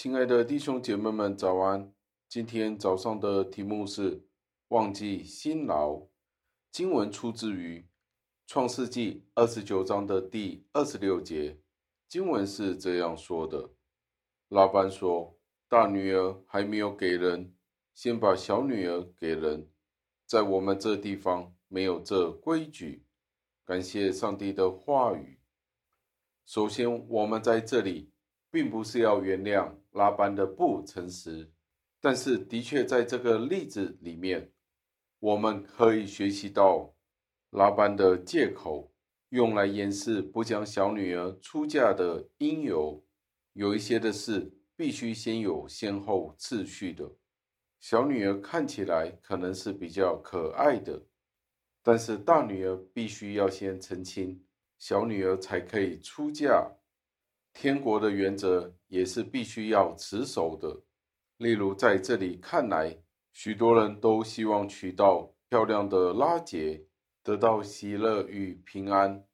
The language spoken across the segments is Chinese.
亲爱的弟兄姐妹们，早安！今天早上的题目是“忘记辛劳”。经文出自于创世纪二十九章的第二十六节。经文是这样说的：“拉班说，大女儿还没有给人，先把小女儿给人。在我们这地方没有这规矩。”感谢上帝的话语。首先，我们在这里。并不是要原谅拉班的不诚实，但是的确在这个例子里面，我们可以学习到拉班的借口，用来掩饰不将小女儿出嫁的因由。有一些的事必须先有先后次序的。小女儿看起来可能是比较可爱的，但是大女儿必须要先成亲，小女儿才可以出嫁。天国的原则也是必须要持守的。例如，在这里看来，许多人都希望娶到漂亮的拉结，得到喜乐与平安，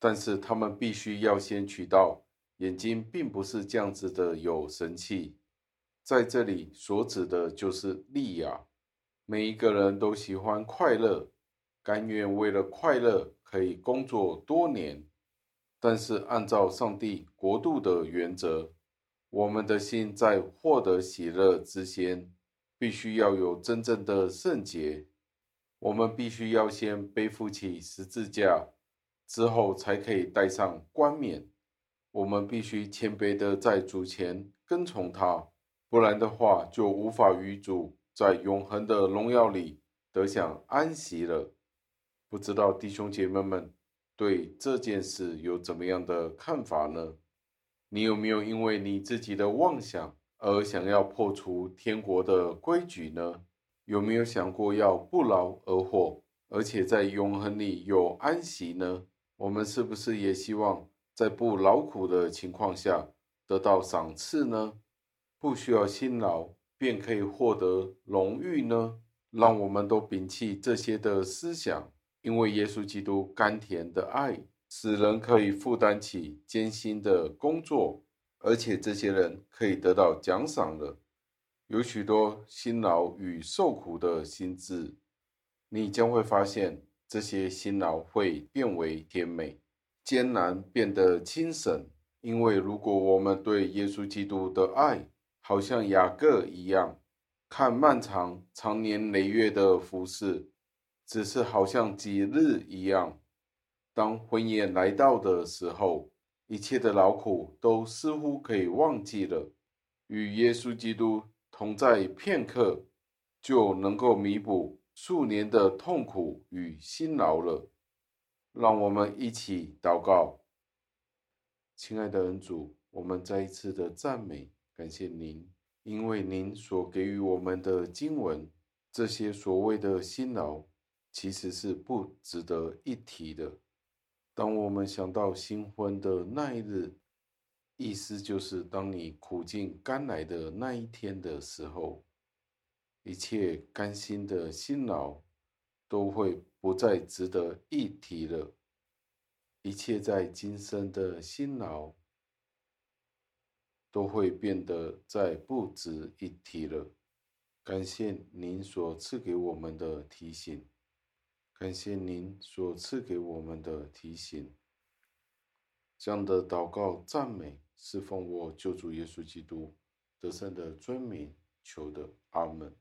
但是他们必须要先娶到眼睛并不是这样子的有神气。在这里所指的就是利亚。每一个人都喜欢快乐，甘愿为了快乐可以工作多年。但是，按照上帝国度的原则，我们的心在获得喜乐之前，必须要有真正的圣洁。我们必须要先背负起十字架，之后才可以戴上冠冕。我们必须谦卑的在主前跟从他，不然的话，就无法与主在永恒的荣耀里得享安息了。不知道弟兄姐妹们，对这件事有怎么样的看法呢？你有没有因为你自己的妄想而想要破除天国的规矩呢？有没有想过要不劳而获，而且在永恒里有安息呢？我们是不是也希望在不劳苦的情况下得到赏赐呢？不需要辛劳便可以获得荣誉呢？让我们都摒弃这些的思想。因为耶稣基督甘甜的爱，使人可以负担起艰辛的工作，而且这些人可以得到奖赏了。有许多辛劳与受苦的心志，你将会发现这些辛劳会变为甜美，艰难变得轻省。因为如果我们对耶稣基督的爱，好像雅各一样，看漫长长年累月的服事。只是好像几日一样，当婚宴来到的时候，一切的劳苦都似乎可以忘记了。与耶稣基督同在片刻，就能够弥补数年的痛苦与辛劳了。让我们一起祷告，亲爱的恩主，我们再一次的赞美感谢您，因为您所给予我们的经文，这些所谓的辛劳。其实是不值得一提的。当我们想到新婚的那一日，意思就是当你苦尽甘来的那一天的时候，一切甘心的辛劳都会不再值得一提了。一切在今生的辛劳都会变得再不值一提了。感谢您所赐给我们的提醒。感谢您所赐给我们的提醒，这样的祷告赞美是奉我救主耶稣基督得胜的尊名求的，阿门。